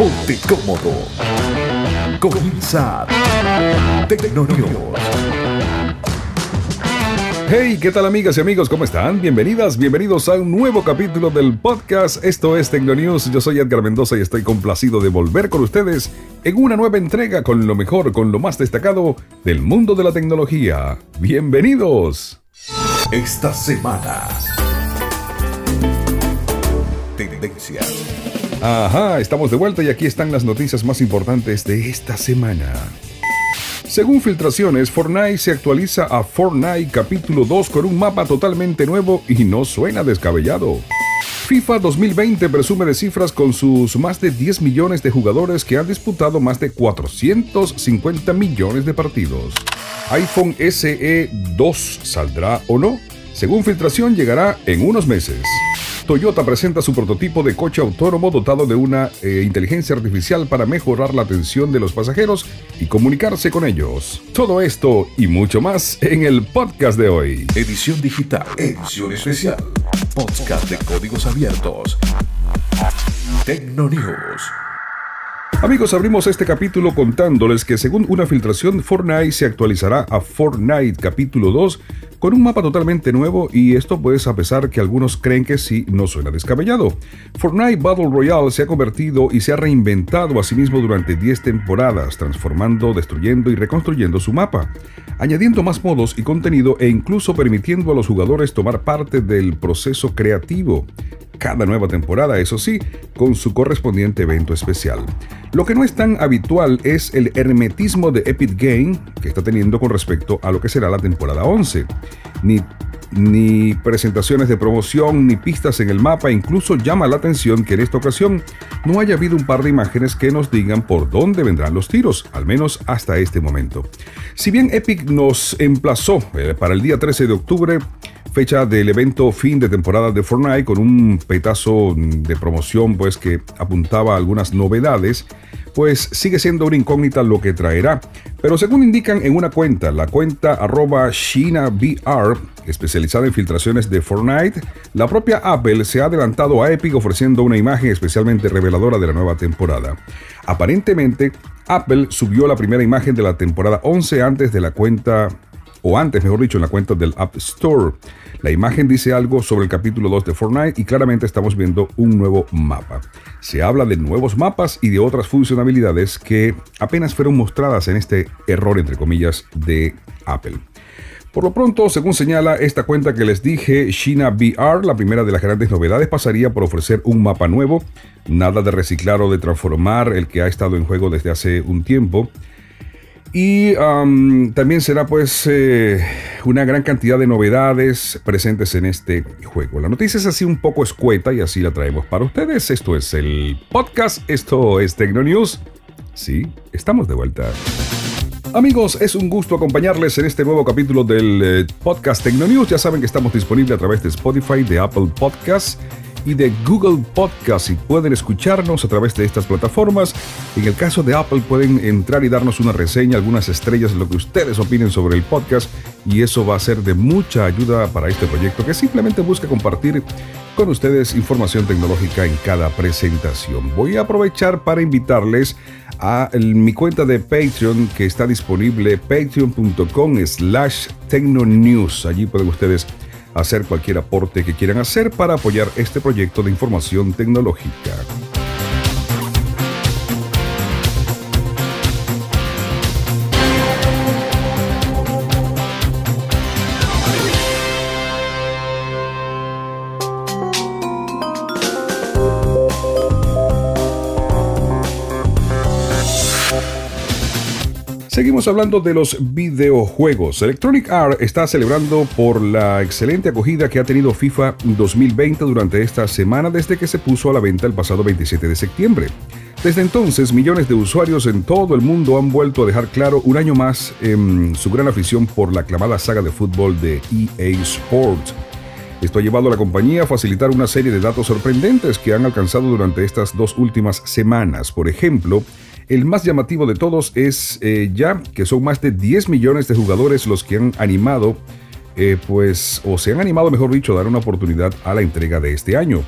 Ponte cómodo. Comienza Tecnonews. Hey, ¿qué tal amigas y amigos? ¿Cómo están? Bienvenidas, bienvenidos a un nuevo capítulo del podcast. Esto es Tecnonews. Yo soy Edgar Mendoza y estoy complacido de volver con ustedes en una nueva entrega con lo mejor, con lo más destacado del mundo de la tecnología. Bienvenidos. Esta semana. Tendencias. Ajá, estamos de vuelta y aquí están las noticias más importantes de esta semana. Según filtraciones, Fortnite se actualiza a Fortnite capítulo 2 con un mapa totalmente nuevo y no suena descabellado. FIFA 2020 presume de cifras con sus más de 10 millones de jugadores que han disputado más de 450 millones de partidos. iPhone SE 2 saldrá o no? Según filtración llegará en unos meses. Toyota presenta su prototipo de coche autónomo dotado de una eh, inteligencia artificial para mejorar la atención de los pasajeros y comunicarse con ellos. Todo esto y mucho más en el podcast de hoy. Edición digital. Edición especial. Podcast de códigos abiertos. Tecnonews. Amigos, abrimos este capítulo contándoles que según una filtración, Fortnite se actualizará a Fortnite capítulo 2 con un mapa totalmente nuevo y esto pues a pesar que algunos creen que sí no suena descabellado. Fortnite Battle Royale se ha convertido y se ha reinventado a sí mismo durante 10 temporadas, transformando, destruyendo y reconstruyendo su mapa, añadiendo más modos y contenido e incluso permitiendo a los jugadores tomar parte del proceso creativo cada nueva temporada, eso sí, con su correspondiente evento especial. Lo que no es tan habitual es el hermetismo de Epic Game que está teniendo con respecto a lo que será la temporada 11. Ni ni presentaciones de promoción, ni pistas en el mapa. Incluso llama la atención que en esta ocasión no haya habido un par de imágenes que nos digan por dónde vendrán los tiros, al menos hasta este momento. Si bien Epic nos emplazó eh, para el día 13 de octubre, fecha del evento fin de temporada de Fortnite con un petazo de promoción pues que apuntaba a algunas novedades, pues sigue siendo una incógnita lo que traerá. Pero según indican en una cuenta, la cuenta arroba ShinaVR, especializada en filtraciones de Fortnite, la propia Apple se ha adelantado a Epic ofreciendo una imagen especialmente reveladora de la nueva temporada. Aparentemente, Apple subió la primera imagen de la temporada 11 antes de la cuenta o antes, mejor dicho, en la cuenta del App Store. La imagen dice algo sobre el capítulo 2 de Fortnite y claramente estamos viendo un nuevo mapa. Se habla de nuevos mapas y de otras funcionalidades que apenas fueron mostradas en este error, entre comillas, de Apple. Por lo pronto, según señala esta cuenta que les dije, China VR, la primera de las grandes novedades, pasaría por ofrecer un mapa nuevo, nada de reciclar o de transformar el que ha estado en juego desde hace un tiempo. Y también será pues eh, una gran cantidad de novedades presentes en este juego. La noticia es así un poco escueta y así la traemos para ustedes. Esto es el podcast, esto es Tecnonews. Sí, estamos de vuelta. Amigos, es un gusto acompañarles en este nuevo capítulo del eh, podcast Tecnonews. Ya saben que estamos disponibles a través de Spotify, de Apple Podcasts y de Google Podcast y pueden escucharnos a través de estas plataformas. En el caso de Apple pueden entrar y darnos una reseña, algunas estrellas, lo que ustedes opinen sobre el podcast y eso va a ser de mucha ayuda para este proyecto que simplemente busca compartir con ustedes información tecnológica en cada presentación. Voy a aprovechar para invitarles a mi cuenta de Patreon que está disponible patreon.com slash tecnonews. Allí pueden ustedes hacer cualquier aporte que quieran hacer para apoyar este proyecto de información tecnológica. Seguimos hablando de los videojuegos. Electronic Arts está celebrando por la excelente acogida que ha tenido FIFA 2020 durante esta semana desde que se puso a la venta el pasado 27 de septiembre. Desde entonces, millones de usuarios en todo el mundo han vuelto a dejar claro un año más su gran afición por la aclamada saga de fútbol de EA Sports. Esto ha llevado a la compañía a facilitar una serie de datos sorprendentes que han alcanzado durante estas dos últimas semanas. Por ejemplo, el más llamativo de todos es eh, ya que son más de 10 millones de jugadores los que han animado, eh, pues, o se han animado, mejor dicho, a dar una oportunidad a la entrega de este año.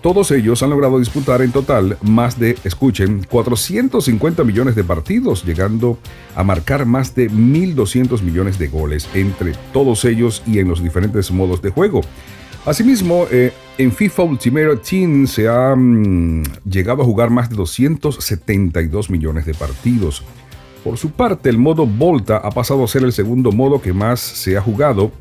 Todos ellos han logrado disputar en total más de, escuchen, 450 millones de partidos, llegando a marcar más de 1.200 millones de goles entre todos ellos y en los diferentes modos de juego. Asimismo, eh, en FIFA Ultimate Team se ha mm, llegado a jugar más de 272 millones de partidos. Por su parte, el modo Volta ha pasado a ser el segundo modo que más se ha jugado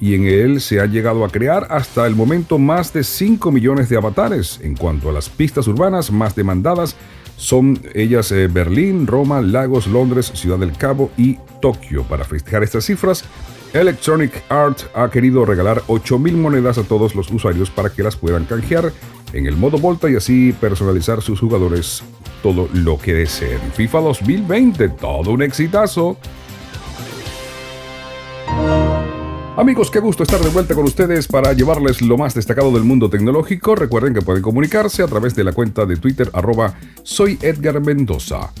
y en él se ha llegado a crear hasta el momento más de 5 millones de avatares. En cuanto a las pistas urbanas más demandadas, son ellas eh, Berlín, Roma, Lagos, Londres, Ciudad del Cabo y Tokio. Para festejar estas cifras, Electronic Art ha querido regalar 8.000 monedas a todos los usuarios para que las puedan canjear en el modo Volta y así personalizar sus jugadores todo lo que deseen. FIFA 2020, todo un exitazo. Amigos, qué gusto estar de vuelta con ustedes para llevarles lo más destacado del mundo tecnológico. Recuerden que pueden comunicarse a través de la cuenta de Twitter arroba soy Mendoza.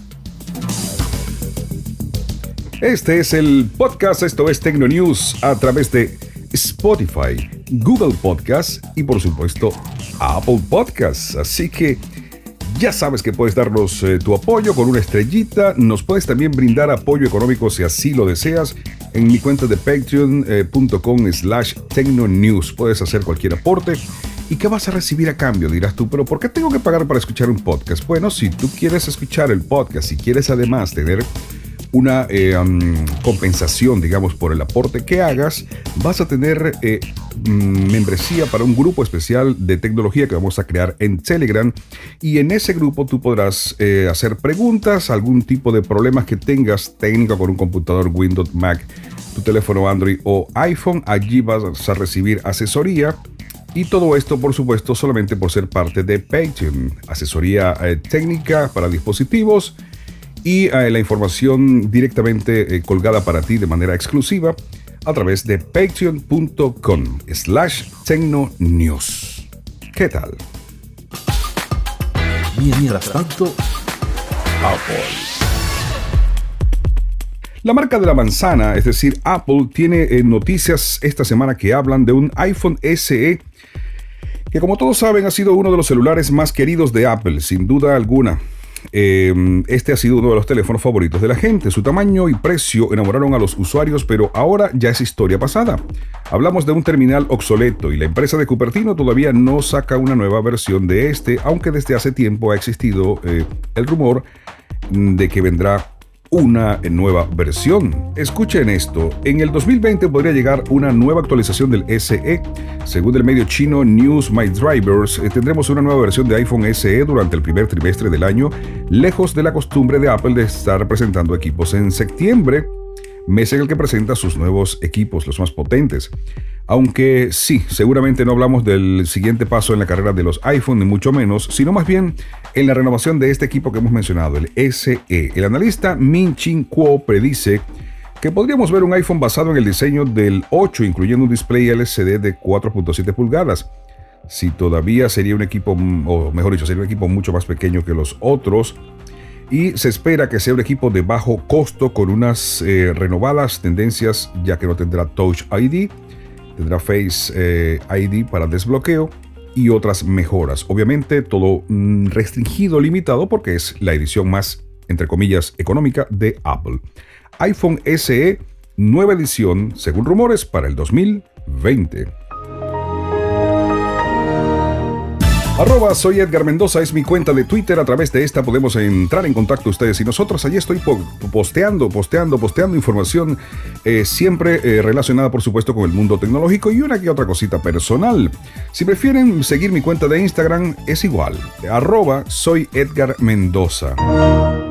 Este es el podcast, esto es Tecno News a través de Spotify, Google Podcast y por supuesto Apple Podcasts. Así que ya sabes que puedes darnos eh, tu apoyo con una estrellita. Nos puedes también brindar apoyo económico si así lo deseas en mi cuenta de patreon.com eh, slash tecnonews. Puedes hacer cualquier aporte. ¿Y qué vas a recibir a cambio? Dirás tú, pero ¿por qué tengo que pagar para escuchar un podcast? Bueno, si tú quieres escuchar el podcast, si quieres además tener una eh, compensación, digamos, por el aporte que hagas, vas a tener eh, mm, membresía para un grupo especial de tecnología que vamos a crear en Telegram y en ese grupo tú podrás eh, hacer preguntas, algún tipo de problemas que tengas técnico con un computador Windows, Mac, tu teléfono Android o iPhone, allí vas a recibir asesoría. Y todo esto, por supuesto, solamente por ser parte de Patreon. Asesoría técnica para dispositivos, y eh, la información directamente eh, colgada para ti de manera exclusiva a través de patreon.com slash tecnonews. ¿Qué tal? Mientras tanto, Apple. La marca de la manzana, es decir, Apple, tiene eh, noticias esta semana que hablan de un iPhone SE que como todos saben ha sido uno de los celulares más queridos de Apple, sin duda alguna. Em, este ha sido uno de los teléfonos favoritos de la gente. Su tamaño y precio enamoraron a los usuarios, pero ahora ya es historia pasada. Hablamos de un terminal obsoleto y la empresa de Cupertino todavía no saca una nueva versión de este, aunque desde hace tiempo ha existido eh, el rumor de que vendrá una nueva versión. Escuchen esto, en el 2020 podría llegar una nueva actualización del SE. Según el medio chino News My Drivers, eh, tendremos una nueva versión de iPhone SE durante el primer trimestre del año, lejos de la costumbre de Apple de estar presentando equipos en septiembre mes en el que presenta sus nuevos equipos, los más potentes. Aunque sí, seguramente no hablamos del siguiente paso en la carrera de los iPhone, ni mucho menos, sino más bien en la renovación de este equipo que hemos mencionado, el SE. El analista Min Chin Kuo predice que podríamos ver un iPhone basado en el diseño del 8, incluyendo un display LCD de 4.7 pulgadas. Si todavía sería un equipo, o mejor dicho, sería un equipo mucho más pequeño que los otros, y se espera que sea un equipo de bajo costo con unas eh, renovadas tendencias ya que no tendrá Touch ID, tendrá Face eh, ID para desbloqueo y otras mejoras. Obviamente todo mm, restringido, limitado porque es la edición más, entre comillas, económica de Apple. iPhone SE, nueva edición, según rumores, para el 2020. Arroba soy Edgar Mendoza es mi cuenta de Twitter. A través de esta podemos entrar en contacto ustedes y nosotros. Allí estoy posteando, posteando, posteando información eh, siempre eh, relacionada por supuesto con el mundo tecnológico y una que otra cosita personal. Si prefieren seguir mi cuenta de Instagram es igual. Arroba soy Edgar Mendoza.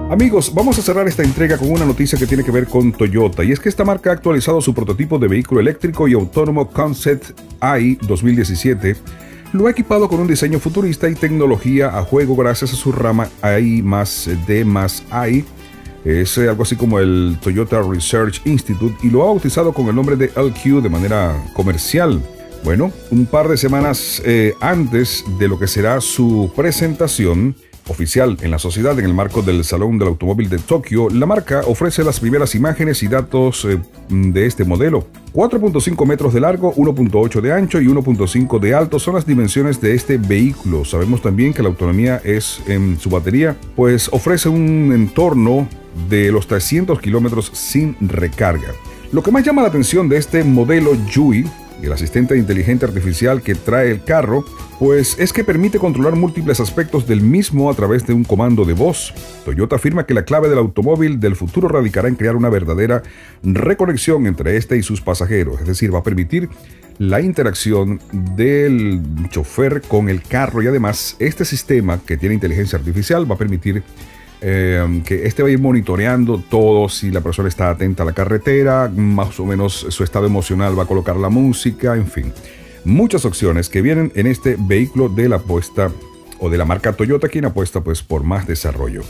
Amigos, vamos a cerrar esta entrega con una noticia que tiene que ver con Toyota y es que esta marca ha actualizado su prototipo de vehículo eléctrico y autónomo Concept i 2017 lo ha equipado con un diseño futurista y tecnología a juego gracias a su rama AI más D más I. Es algo así como el Toyota Research Institute y lo ha bautizado con el nombre de LQ de manera comercial. Bueno, un par de semanas eh, antes de lo que será su presentación, oficial en la sociedad en el marco del Salón del Automóvil de Tokio, la marca ofrece las primeras imágenes y datos eh, de este modelo. 4.5 metros de largo, 1.8 de ancho y 1.5 de alto son las dimensiones de este vehículo. Sabemos también que la autonomía es en su batería, pues ofrece un entorno de los 300 kilómetros sin recarga. Lo que más llama la atención de este modelo Yui el asistente inteligente artificial que trae el carro, pues es que permite controlar múltiples aspectos del mismo a través de un comando de voz. Toyota afirma que la clave del automóvil del futuro radicará en crear una verdadera reconexión entre este y sus pasajeros, es decir, va a permitir la interacción del chofer con el carro y además este sistema que tiene inteligencia artificial va a permitir eh, que este va a ir monitoreando todo, si la persona está atenta a la carretera, más o menos su estado emocional va a colocar la música, en fin. Muchas opciones que vienen en este vehículo de la apuesta o de la marca Toyota, quien apuesta pues por más desarrollo.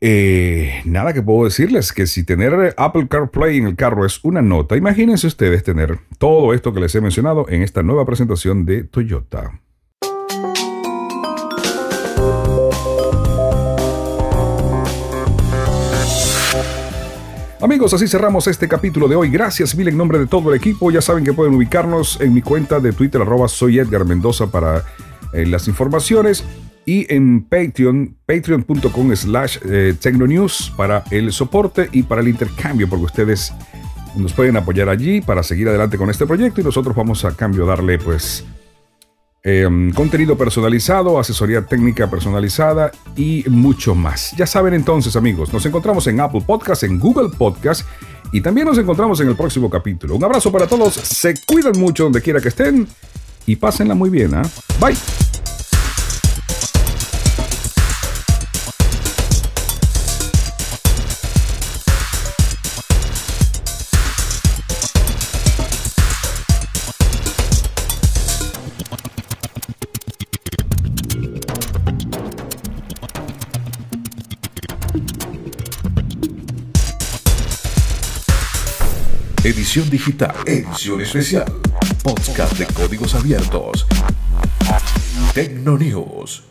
Eh, nada que puedo decirles que si tener Apple CarPlay en el carro es una nota, imagínense ustedes tener todo esto que les he mencionado en esta nueva presentación de Toyota. Amigos, así cerramos este capítulo de hoy. Gracias mil en nombre de todo el equipo. Ya saben que pueden ubicarnos en mi cuenta de Twitter, arroba soy Edgar Mendoza para eh, las informaciones y en Patreon, patreon.com slash eh, tecnonews para el soporte y para el intercambio, porque ustedes nos pueden apoyar allí para seguir adelante con este proyecto y nosotros vamos a cambio darle pues Em, contenido personalizado, asesoría técnica personalizada y mucho más. Ya saben entonces amigos, nos encontramos en Apple Podcast, en Google Podcast y también nos encontramos en el próximo capítulo. Un abrazo para todos, se cuidan mucho donde quiera que estén y pásenla muy bien. ¿ah? Bye. Digital, edición especial, podcast de códigos abiertos. Tecno News.